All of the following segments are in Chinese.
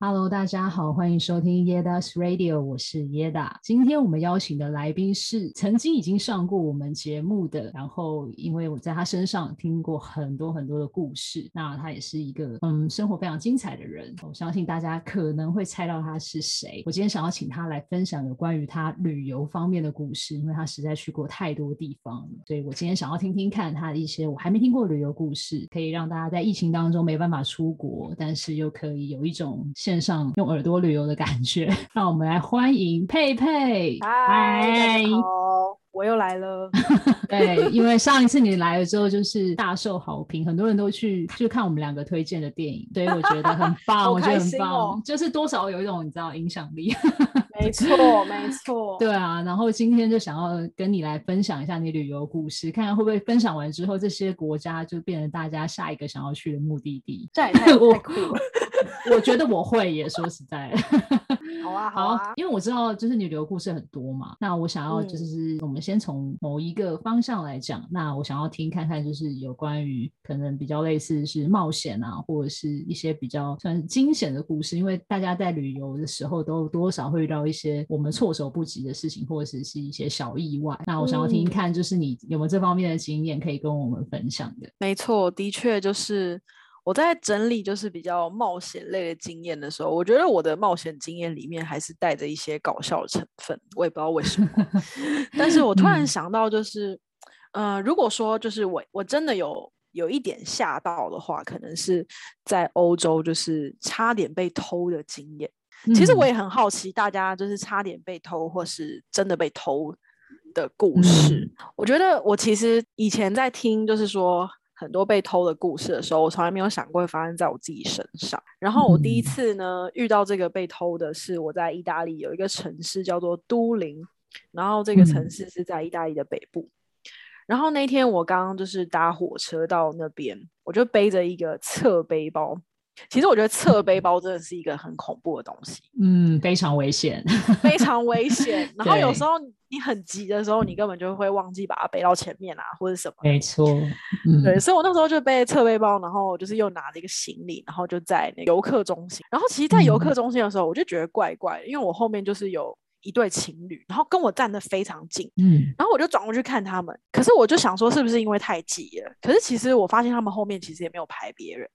Hello，大家好，欢迎收听 Yeda's Radio，我是 Yeda。今天我们邀请的来宾是曾经已经上过我们节目的，然后因为我在他身上听过很多很多的故事，那他也是一个嗯生活非常精彩的人。我相信大家可能会猜到他是谁。我今天想要请他来分享有关于他旅游方面的故事，因为他实在去过太多地方了，所以我今天想要听听看他的一些我还没听过旅游故事，可以让大家在疫情当中没办法出国，但是又可以有一种。线上用耳朵旅游的感觉，让我们来欢迎佩佩。嗨，大家好，我又来了。对，因为上一次你来了之后，就是大受好评，很多人都去就看我们两个推荐的电影，所以我觉得很棒，我觉得很棒，就是多少有一种你知道影响力。没 错，没错。对啊，然后今天就想要跟你来分享一下你旅游故事，看看会不会分享完之后，这些国家就变成大家下一个想要去的目的地。这也太 酷了。我觉得我会也说实在好啊好啊，因为我知道就是你旅游故事很多嘛，那我想要就是我们先从某一个方向来讲，嗯、那我想要听看看就是有关于可能比较类似是冒险啊，或者是一些比较算是惊险的故事，因为大家在旅游的时候都多少会遇到一些我们措手不及的事情，或者是是一些小意外。那我想要听听看，就是你有没有这方面的经验可以跟我们分享的？没错，的确就是。我在整理就是比较冒险类的经验的时候，我觉得我的冒险经验里面还是带着一些搞笑的成分，我也不知道为什么。但是我突然想到，就是，嗯、呃，如果说就是我我真的有有一点吓到的话，可能是在欧洲就是差点被偷的经验。其实我也很好奇，大家就是差点被偷或是真的被偷的故事。嗯、我觉得我其实以前在听，就是说。很多被偷的故事的时候，我从来没有想过会发生在我自己身上。然后我第一次呢遇到这个被偷的是我在意大利有一个城市叫做都灵，然后这个城市是在意大利的北部。然后那天我刚刚就是搭火车到那边，我就背着一个侧背包。其实我觉得侧背包真的是一个很恐怖的东西，嗯，非常危险，非常危险。然后有时候你很急的时候，你根本就会忘记把它背到前面啊，或者什么。没错，嗯，对，所以我那时候就背侧背包，然后就是又拿着一个行李，然后就在那个游客中心。然后其实，在游客中心的时候，我就觉得怪怪的，因为我后面就是有一对情侣，然后跟我站得非常近，嗯，然后我就转过去看他们。可是我就想说，是不是因为太急了？可是其实我发现他们后面其实也没有排别人。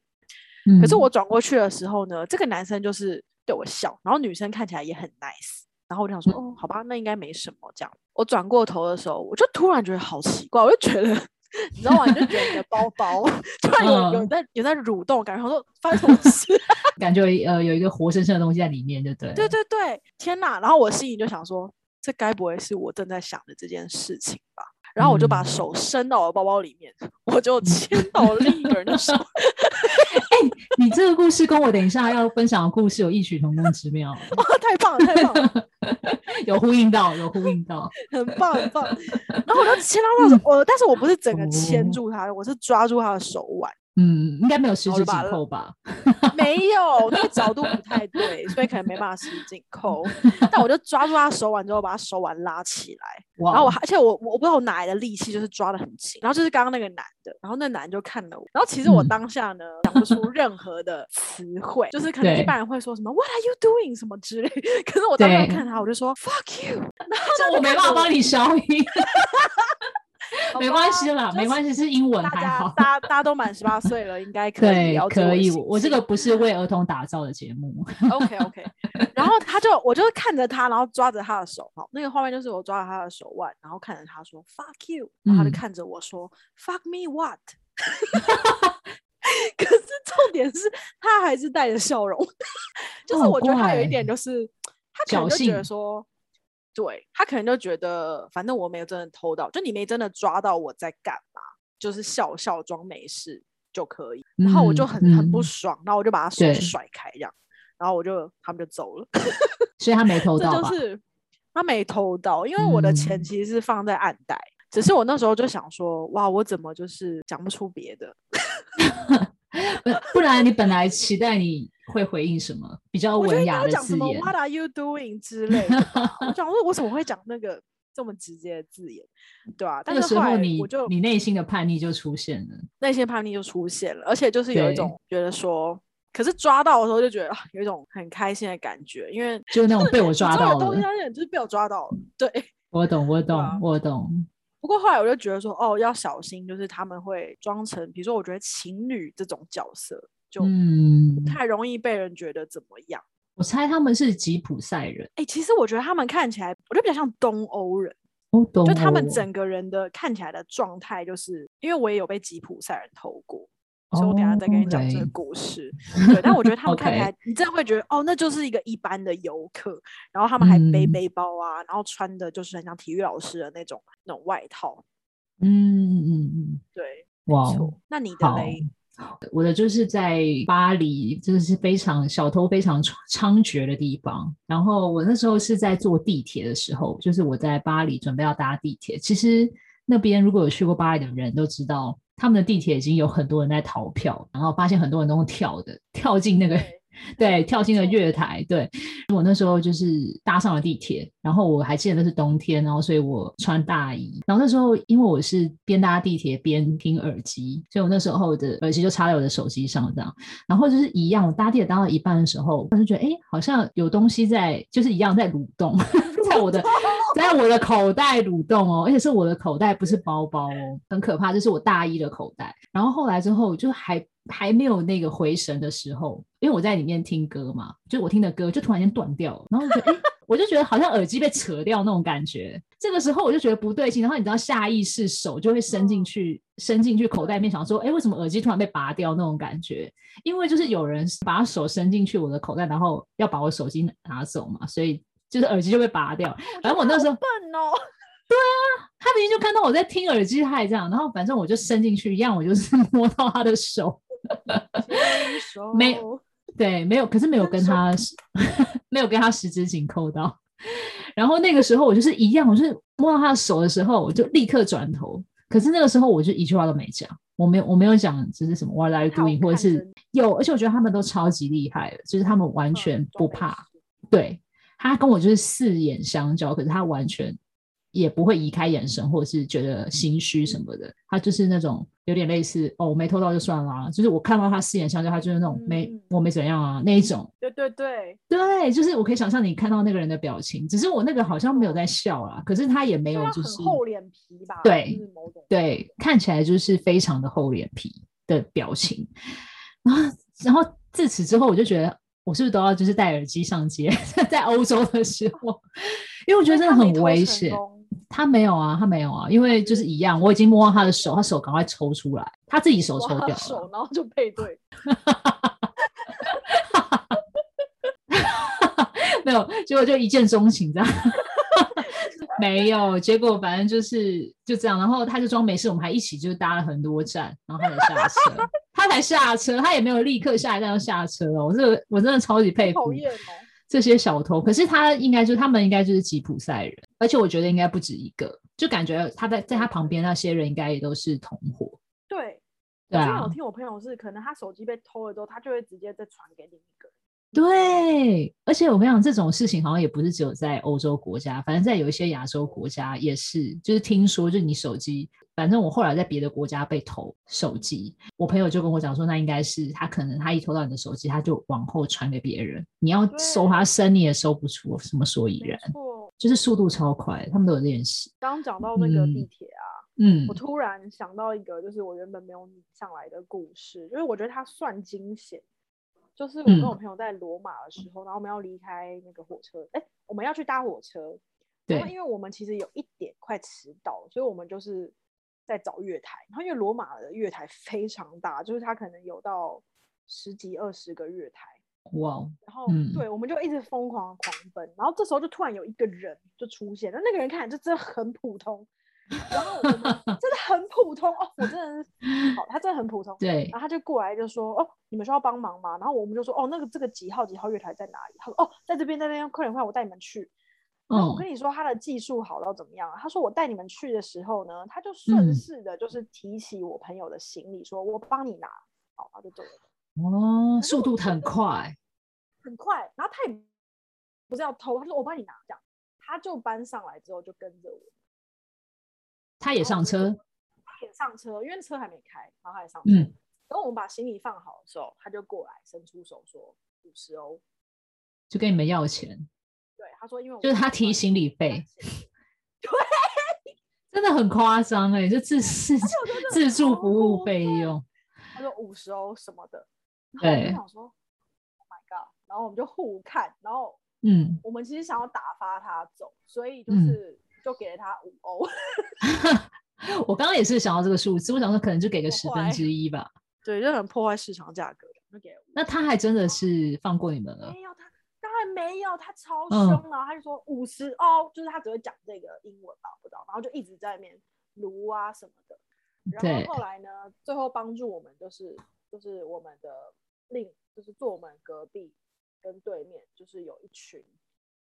可是我转过去的时候呢，这个男生就是对我笑，然后女生看起来也很 nice，然后我就想说，哦，好吧，那应该没什么这样。我转过头的时候，我就突然觉得好奇怪，我就觉得，你知道吗？你就觉得你的包包 突然有有在有在蠕动，感觉说发生什么事，感觉呃有一个活生生的东西在里面，就对。对对对，天哪！然后我心里就想说，这该不会是我正在想的这件事情吧？然后我就把手伸到我包包里面，我就牵到了另一个人的手。哎，你这个故事跟我等一下要分享的故事有异曲同工之妙。哇，太棒了，太棒了，有呼应到，有呼应到，很棒，很棒。然后我就牵到我但是我不是整个牵住他，我是抓住他的手腕。嗯，应该没有十指紧扣吧？没有，那个角度不太对，所以可能没办法十指紧扣。但我就抓住他手腕之后，把他手腕拉起来。然后我，而且我我不知道我哪来的力气，就是抓得很紧。然后就是刚刚那个男的，然后那男的就看了我。然后其实我当下呢，讲、嗯、不出任何的词汇，就是可能一般人会说什么 “What are you doing” 什么之类。可是我当时看他，我就说 “Fuck you”。然后我没办法帮你消音。没关系啦，没关系，是英文还好。大家大家都满十八岁了，应该可以。对，可以。我这个不是为儿童打造的节目。OK OK。然后他就，我就看着他，然后抓着他的手，好，那个画面就是我抓着他的手腕，然后看着他说 “fuck you”，然后他就看着我说 “fuck me what”。可是重点是他还是带着笑容，就是我觉得他有一点就是，他可能就觉得说。对，他可能就觉得，反正我没有真的偷到，就你没真的抓到我在干嘛，就是笑笑装没事就可以。然后我就很、嗯、很不爽，然后我就把他手甩开，这样，然后我就他们就走了。所以他没偷到，就是他没偷到，因为我的钱其实是放在暗袋，嗯、只是我那时候就想说，哇，我怎么就是讲不出别的。不然你本来期待你会回应什么比较文雅的字眼？What are you doing 之类的。我想说，我怎么会讲那个这么直接的字眼？对啊，但是后来我就你内心的叛逆就出现了，内心叛逆就出现了，而且就是有一种觉得说，可是抓到的时候就觉得有一种很开心的感觉，因为就是那种被我抓到了，东西就是被我抓到了。对，我懂，我懂，啊、我懂。不过后来我就觉得说，哦，要小心，就是他们会装成，比如说，我觉得情侣这种角色，就不太容易被人觉得怎么样。嗯、我猜他们是吉普赛人。哎、欸，其实我觉得他们看起来，我觉得比较像东欧人。就他们整个人的看起来的状态，就是因为我也有被吉普赛人偷过。所以我等下再跟你讲这个故事。Oh, okay. 对，但我觉得他们 看起来.你真的会觉得哦，那就是一个一般的游客。然后他们还背背包啊，嗯、然后穿的就是很像体育老师的那种那种外套。嗯嗯嗯嗯，对，哇。那你的嘞？我的就是在巴黎，就是非常小偷非常猖獗的地方。然后我那时候是在坐地铁的时候，就是我在巴黎准备要搭地铁。其实那边如果有去过巴黎的人都知道。他们的地铁已经有很多人在逃票，然后发现很多人都用跳的，跳进那个。对，跳进了月台。对，我那时候就是搭上了地铁，然后我还记得那是冬天，然后所以我穿大衣。然后那时候因为我是边搭地铁边听耳机，所以我那时候的耳机就插在我的手机上这样。然后就是一样，我搭地铁搭到一半的时候，我就觉得哎，好像有东西在，就是一样在蠕动，在我的 在我的口袋蠕动哦，而且是我的口袋，不是包包哦，很可怕，就是我大衣的口袋。然后后来之后就还。还没有那个回神的时候，因为我在里面听歌嘛，就我听的歌就突然间断掉了，然后我就觉得，哎，我就觉得好像耳机被扯掉那种感觉。这个时候我就觉得不对劲，然后你知道下意识手就会伸进去，伸进去口袋里面想说，哎，为什么耳机突然被拔掉那种感觉？因为就是有人把手伸进去我的口袋，然后要把我手机拿走嘛，所以就是耳机就被拔掉。反正我那时候笨哦，对啊，他明明就看到我在听耳机，他也这样，然后反正我就伸进去一样，我就是 摸到他的手。没对，没有，可是没有跟他 没有跟他十指紧扣到。然后那个时候我就是一样，我就是摸到他的手的时候，我就立刻转头。可是那个时候我就一句话都没讲，我没有我没有讲就是什么 What are you doing，或者是有，而且我觉得他们都超级厉害的，就是他们完全不怕。嗯、对，他跟我就是四眼相交，可是他完全。也不会移开眼神，或者是觉得心虚什么的。他就是那种有点类似哦，我没偷到就算了啊，就是我看到他四眼相交，他就是那种没、嗯、我没怎样啊那一种。对对对对，就是我可以想象你看到那个人的表情，只是我那个好像没有在笑啦，可是他也没有就是厚脸皮吧？对对，看起来就是非常的厚脸皮的表情。然后然后自此之后，我就觉得我是不是都要就是戴耳机上街，在欧洲的时候，因为我觉得真的很危险。他没有啊，他没有啊，因为就是一样，我已经摸到他的手，他手赶快抽出来，他自己手抽掉了，手然后就配对，没有，结果就一见钟情这样，没有，结果反正就是就这样，然后他就装没事，我们还一起就搭了很多站，然后他才下车，他才下车，他也没有立刻下一站就下车哦，我这个我真的超级佩服。这些小偷，可是他应该就是他们应该就是吉普赛人，而且我觉得应该不止一个，就感觉他在在他旁边那些人应该也都是同伙。对，对啊。我听我朋友是，可能他手机被偷了之后，他就会直接再传给另一个人。对，而且我跟你讲，这种事情好像也不是只有在欧洲国家，反正在有一些亚洲国家也是，就是听说，就是你手机。反正我后来在别的国家被偷手机，我朋友就跟我讲说，那应该是他可能他一偷到你的手机，他就往后传给别人，你要搜他身你也搜不出什么所以然，就是速度超快，他们都有练习。刚刚讲到那个地铁啊，嗯，我突然想到一个，就是我原本没有想来的故事，就是我觉得它算惊险，就是我跟我朋友在罗马的时候，嗯、然后我们要离开那个火车，哎，我们要去搭火车，对，因为我们其实有一点快迟到，所以我们就是。在找月台，然后因为罗马的月台非常大，就是它可能有到十几二十个月台，哇！然后、嗯、对，我们就一直疯狂狂奔，然后这时候就突然有一个人就出现，那那个人看起来就真的很普通，然后我们真的很普通哦，我真的是好，他真的很普通，对，然后他就过来就说哦，你们需要帮忙吗？然后我们就说哦，那个这个几号几号月台在哪里？他说哦，在这边，在那边，快点快点，我带你们去。然后我跟你说，他的技术好到怎么样啊？他说我带你们去的时候呢，他就顺势的，就是提起我朋友的行李，说我帮你拿，好，他就走了。哦，速度很快，很快。然后他也不是要偷，他说我帮你拿，这样他就搬上来之后就跟着我。他也上车，他也上车，因为车还没开，然后他也上车。嗯，等我们把行李放好的时候，他就过来伸出手说五十欧，就跟你们要钱。对，他说因为我就是他提行李费。对，真的很夸张哎，就自自自助服务费用。他说五十欧什么的，对。然后我就想说，Oh my god！然后我们就互看，然后嗯，我们其实想要打发他走，所以就是、嗯、就给了他五欧。我刚刚也是想到这个数字，我想说可能就给个十分之一吧。对，就很破坏市场价格，就给。那他还真的是放过你们了？没有，他当然没有，他超凶啊！嗯、他就说五十欧，就是他只会讲这个英文吧，不知道，然后就一直在那边撸啊什么的。然后后来呢，最后帮助我们就是就是我们的另就是坐我们隔壁跟对面就是有一群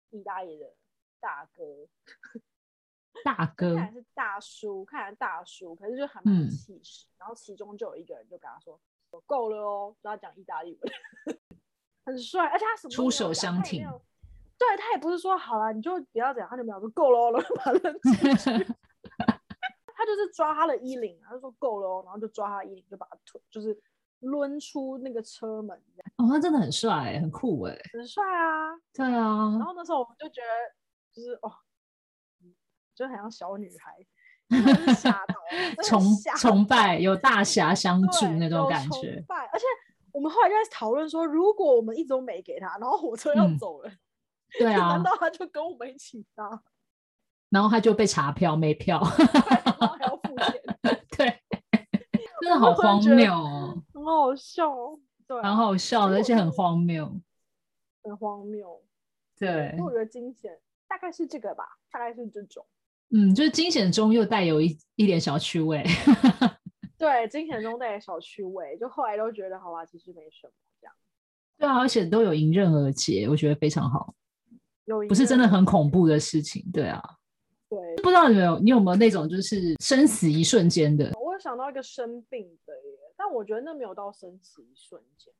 意大利的大哥。大哥看来是大叔，看来大叔，可是就还蛮有气势。然后其中就有一个人就跟他说：“我够了哦。”就要讲意大利文，很帅，而且他什么出手相挺。对，他也不是说好了你就不要讲，他就没有说够了，然后把人 挤去。他就是抓他的衣领，他就说够了哦，然后就抓他衣领，就把他推，就是抡出那个车门。哦，他真的很帅，很酷哎，很帅啊！对啊。然后那时候我们就觉得，就是哦。就很像小女孩，吓到崇崇拜，有大侠相助那种感觉。崇拜，而且我们后来就在讨论说，如果我们一直都没给他，然后火车要走了，嗯、对啊，难道他就跟我们一起搭？然后他就被查票没票，然后还要付钱，对，真的好荒谬哦，很好笑，对、啊，很好笑的，而且很荒谬，很荒谬，对。我觉得惊险大概是这个吧，大概是这种。嗯，就是惊险中又带有一一点小趣味。对，惊险中带点小趣味，就后来都觉得好吧，其实没什么这样。对啊，而且都有迎刃而解，我觉得非常好。有不是真的很恐怖的事情，对啊。对，不知道你有没有你有没有那种就是生死一瞬间的？我有想到一个生病的耶，但我觉得那没有到生死一瞬间。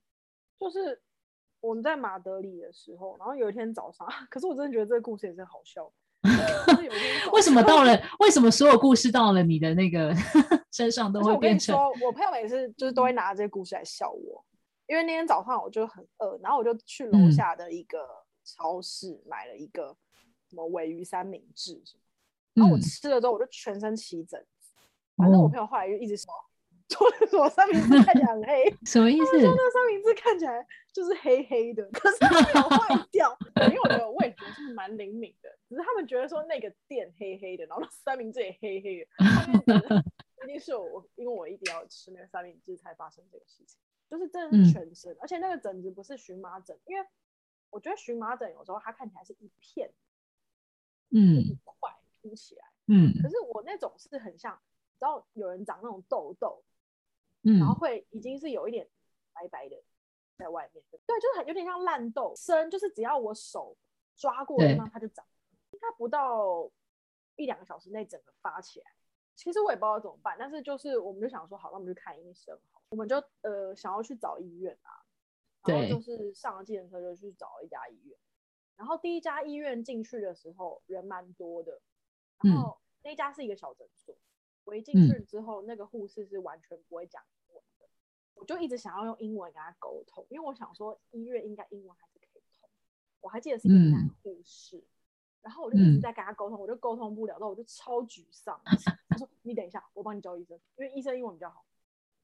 就是我们在马德里的时候，然后有一天早上，可是我真的觉得这个故事也是好笑。为什么到了？为什么所有故事到了你的那个 身上都会变成？我朋友每次就是都会拿这些故事来笑我，因为那天早上我就很饿，然后我就去楼下的一个超市买了一个什么尾鱼三明治什么，然后我吃了之后我就全身起疹子，反正我朋友后来就一直说。说三明治看起来很黑，什么意思？说那三明治看起来就是黑黑的，可是它没有坏掉。因为我觉得味觉是蛮灵敏的，只是他们觉得说那个店黑黑的，然后三明治也黑黑的，一定是我，因为我一定要吃那个三明治才发生这个事情。就是真的是全身，嗯、而且那个疹子不是荨麻疹，因为我觉得荨麻疹有时候它看起来是一片，嗯，一块凸起来，嗯，可是我那种是很像，然后有人长那种痘痘。嗯、然后会已经是有一点白白的在外面，对，就是很有点像烂豆，生就是只要我手抓过的地方它就长，应该不到一两个小时内整个发起来。其实我也不知道怎么办，但是就是我们就想说好，那我们去看医生好，我们就呃想要去找医院啊，然后就是上了计程车就去找一家医院，然后第一家医院进去的时候人蛮多的，然后那家是一个小诊所。我一进去之后，嗯、那个护士是完全不会讲英文的，我就一直想要用英文跟他沟通，因为我想说医院应该英文还是可以通。我还记得是一个男护士，嗯、然后我就一直在跟他沟通，我就沟通不了，然后我就超沮丧。他说：“你等一下，我帮你叫医生，因为医生英文比较好。”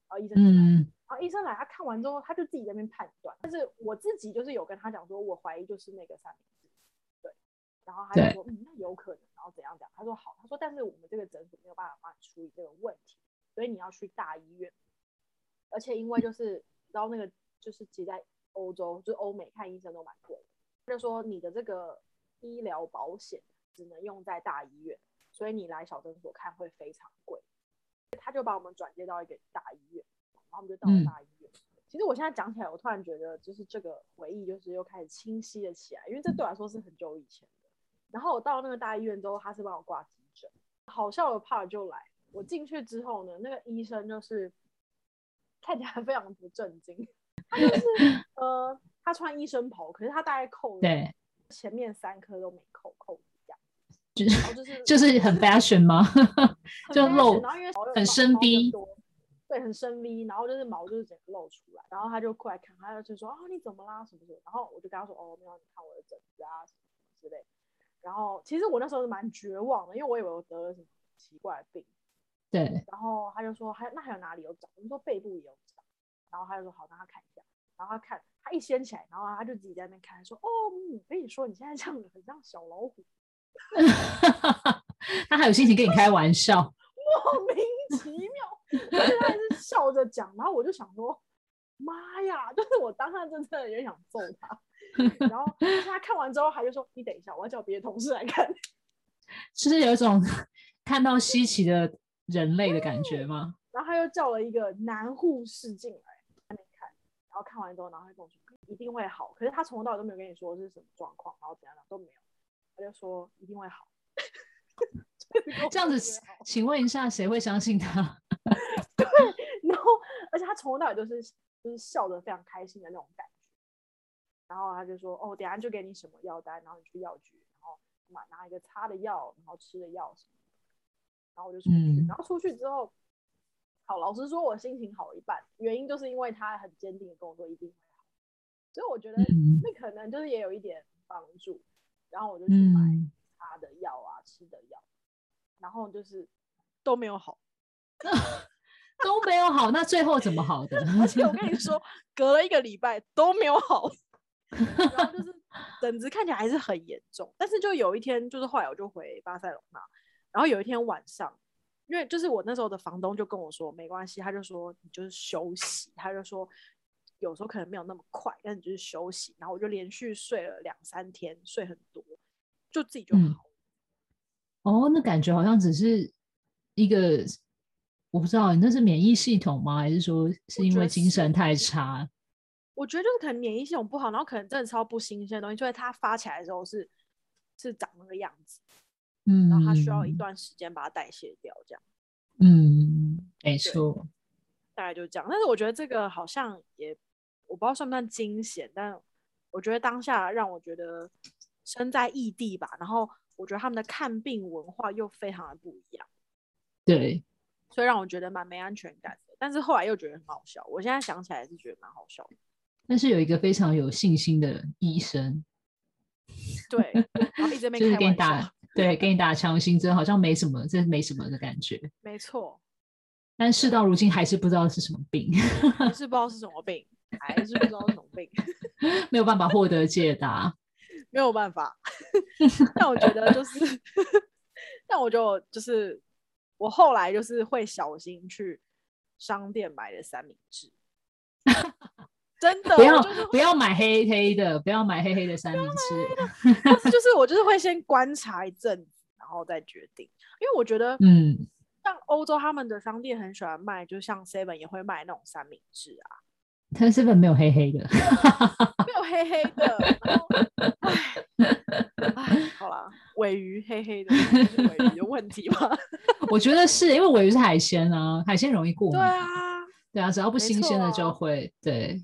然后医生就来，嗯、然后医生来，他看完之后，他就自己在那边判断。但是我自己就是有跟他讲说，我怀疑就是那个三明治，对。然后他就说：“嗯，那有可能。”然后怎样讲？他说好，他说但是我们这个诊所没有办法帮你处理这个问题，所以你要去大医院。而且因为就是，然后那个就是其实在欧洲，就是欧美看医生都蛮贵的。他就说你的这个医疗保险只能用在大医院，所以你来小诊所看会非常贵。他就把我们转接到一个大医院，然后我们就到了大医院。嗯、其实我现在讲起来，我突然觉得就是这个回忆就是又开始清晰了起来，因为这对我来说是很久以前。然后我到那个大医院之后，他是帮我挂急诊。好笑的 part 就来，我进去之后呢，那个医生就是看起来非常不正经。他就是呃，他穿医生袍，可是他大概扣对前面三颗都没扣扣子这样，就是就是就是很 fashion 吗？就露，然后因为很深 B，对，很深 V，然后就是毛就是整个露出来，然后他就过来看，他就说啊你怎么啦什么什么，然后我就跟他说哦没有，你看我的疹子啊什么什么之类，然后其实我那时候是蛮绝望的，因为我以为我得了什么奇怪的病，对，然后他就说还那还有哪里有长？我们说背部也有长，然后他就说好，让他看一下，然后他看他一掀起来，然后他就自己在那边看，说哦，我跟你说你现在这样子很像小老虎。他还有心情跟你开玩笑，莫名其妙，而且他还是笑着讲，然后我就想说，妈呀，就是我当下真的有点想揍他，然后他看完之后，他就说，你等一下，我要叫别的同事来看，就是有一种看到稀奇的人类的感觉吗？然后他又叫了一个男护士进来，还没看，然后看完之后，然后他跟我说一定会好，可是他从头到尾都没有跟你说是什么状况，然后怎样的都没有。他就说一定会好，这样子，请问一下，谁会相信他？对，然后而且他从头到尾都是就是笑得非常开心的那种感觉。然后他就说：“哦，等下就给你什么药单，然后你去药局，然后买拿一个擦的药，然后吃的药什么。”然后我就出去，嗯、然后出去之后，好，老实说，我心情好一半，原因就是因为他很坚定的跟我说一定会好，所以我觉得那可能就是也有一点帮助。然后我就去买擦的药啊，嗯、吃的药，然后就是都没有好，都没有好。那最后怎么好的？而且我跟你说，隔了一个礼拜都没有好，然后就是疹子看起来还是很严重。但是就有一天，就是后来我就回巴塞罗那，然后有一天晚上，因为就是我那时候的房东就跟我说没关系，他就说你就是休息，他就说。有时候可能没有那么快，但你就是休息，然后我就连续睡了两三天，睡很多，就自己就好。嗯。哦，那感觉好像只是一个，我不知道，你那是免疫系统吗？还是说是因为精神太差？我觉得就是可能免疫系统不好，然后可能真的超不新鲜的东西，就在它发起来的时候是是长那个样子，嗯，然后它需要一段时间把它代谢掉，这样。嗯，没错，大概就这样。但是我觉得这个好像也。我不知道算不算惊险，但我觉得当下让我觉得身在异地吧，然后我觉得他们的看病文化又非常的不一样，对，所以让我觉得蛮没安全感的。但是后来又觉得很好笑，我现在想起来是觉得蛮好笑的。但是有一个非常有信心的医生，对，然后一直 就是给你打，对，给你打强心针，好像没什么，这没什么的感觉，没错。但事到如今还是不知道是什么病，还是不知道是什么病。还是不知道是什么病，没有办法获得解答，没有办法。但我觉得就是，但我就就是，我后来就是会小心去商店买的三明治，真的不要不要买黑黑的，不要买黑黑的三明治。但是就是我就是会先观察一阵子，然后再决定，因为我觉得，嗯，像欧洲他们的商店很喜欢卖，就像 Seven 也会卖那种三明治啊。它是不是没有黑黑的？没有黑黑的。哎，好啦，尾鱼黑黑的，是鮪鱼有问题吗？我觉得是因为尾鱼是海鲜啊，海鲜容易过敏。对啊，对啊，只要不新鲜的就会。对，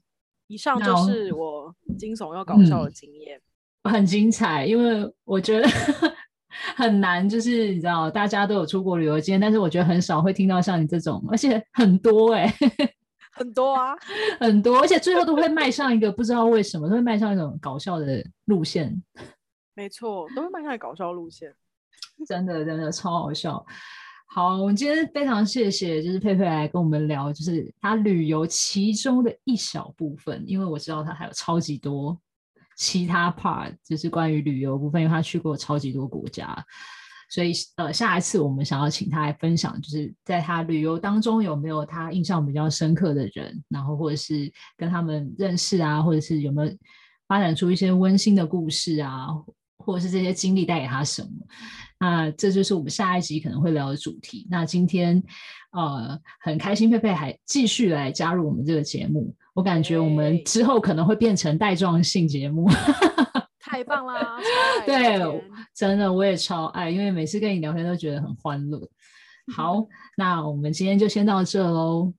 以上就是我惊悚又搞笑的经验，嗯，很精彩。因为我觉得 很难，就是你知道，大家都有出国旅游经验，但是我觉得很少会听到像你这种，而且很多哎，欸。很多啊，很多，而且最后都会迈上一个不知道为什么都会迈上一种搞笑的路线。没错，都会迈上搞笑路线，真的真的超好笑。好，我们今天非常谢谢，就是佩佩来跟我们聊，就是他旅游其中的一小部分，因为我知道他还有超级多其他 part，就是关于旅游部分，因为他去过超级多国家。所以，呃，下一次我们想要请他来分享，就是在他旅游当中有没有他印象比较深刻的人，然后或者是跟他们认识啊，或者是有没有发展出一些温馨的故事啊，或者是这些经历带给他什么？那这就是我们下一集可能会聊的主题。那今天，呃，很开心佩佩还继续来加入我们这个节目，我感觉我们之后可能会变成带状性节目。太棒啦！对，真的我也超爱，因为每次跟你聊天都觉得很欢乐。好，那我们今天就先到这喽，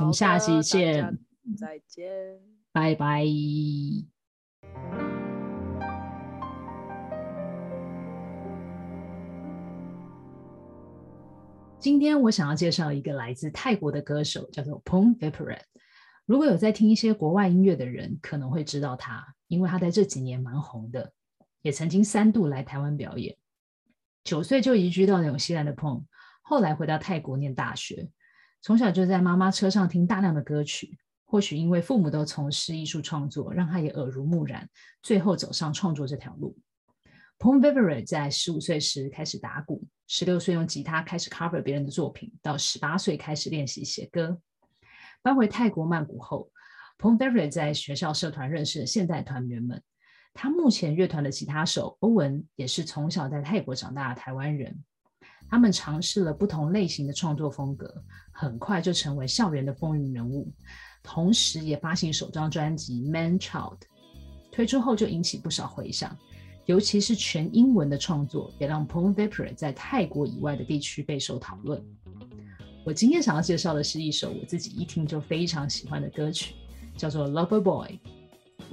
我们下期见，再见，拜拜。今天我想要介绍一个来自泰国的歌手，叫做 Pom v i p e r a t。如果有在听一些国外音乐的人，可能会知道他，因为他在这几年蛮红的，也曾经三度来台湾表演。九岁就移居到纽西兰的 Pom，后来回到泰国念大学，从小就在妈妈车上听大量的歌曲。或许因为父母都从事艺术创作，让他也耳濡目染，最后走上创作这条路。Pom Vivarat 在十五岁时开始打鼓，十六岁用吉他开始 cover 别人的作品，到十八岁开始练习写歌。搬回泰国曼谷后，Pom Vivarat 在学校社团认识了现代团员们。他目前乐团的吉他手欧文也是从小在泰国长大的台湾人。他们尝试了不同类型的创作风格，很快就成为校园的风云人物。同时也发行首张专辑《Man Child》，推出后就引起不少回响，尤其是全英文的创作，也让 Pom Vivarat 在泰国以外的地区备受讨论。我今天想要介绍的是一首我自己一听就非常喜欢的歌曲，叫做《Lover Boy》。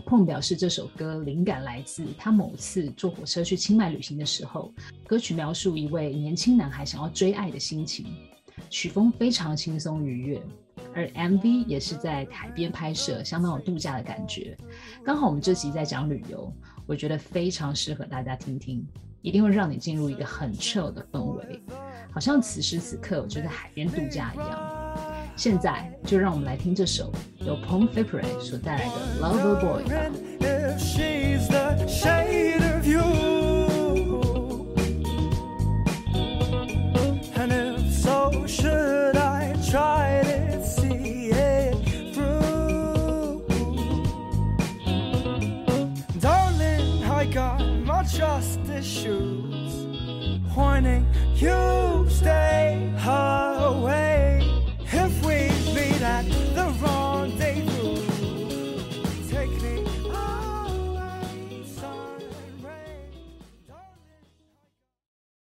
Pom 表示这首歌灵感来自他某次坐火车去清迈旅行的时候，歌曲描述一位年轻男孩想要追爱的心情，曲风非常轻松愉悦。而 MV 也是在海边拍摄，相当有度假的感觉。刚好我们这集在讲旅游，我觉得非常适合大家听听，一定会让你进入一个很 chill 的氛围，好像此时此刻我就在海边度假一样。现在就让我们来听这首由 p o m f i p r e 所带来的 Lover Boy 吧。shoes, warning you stay high.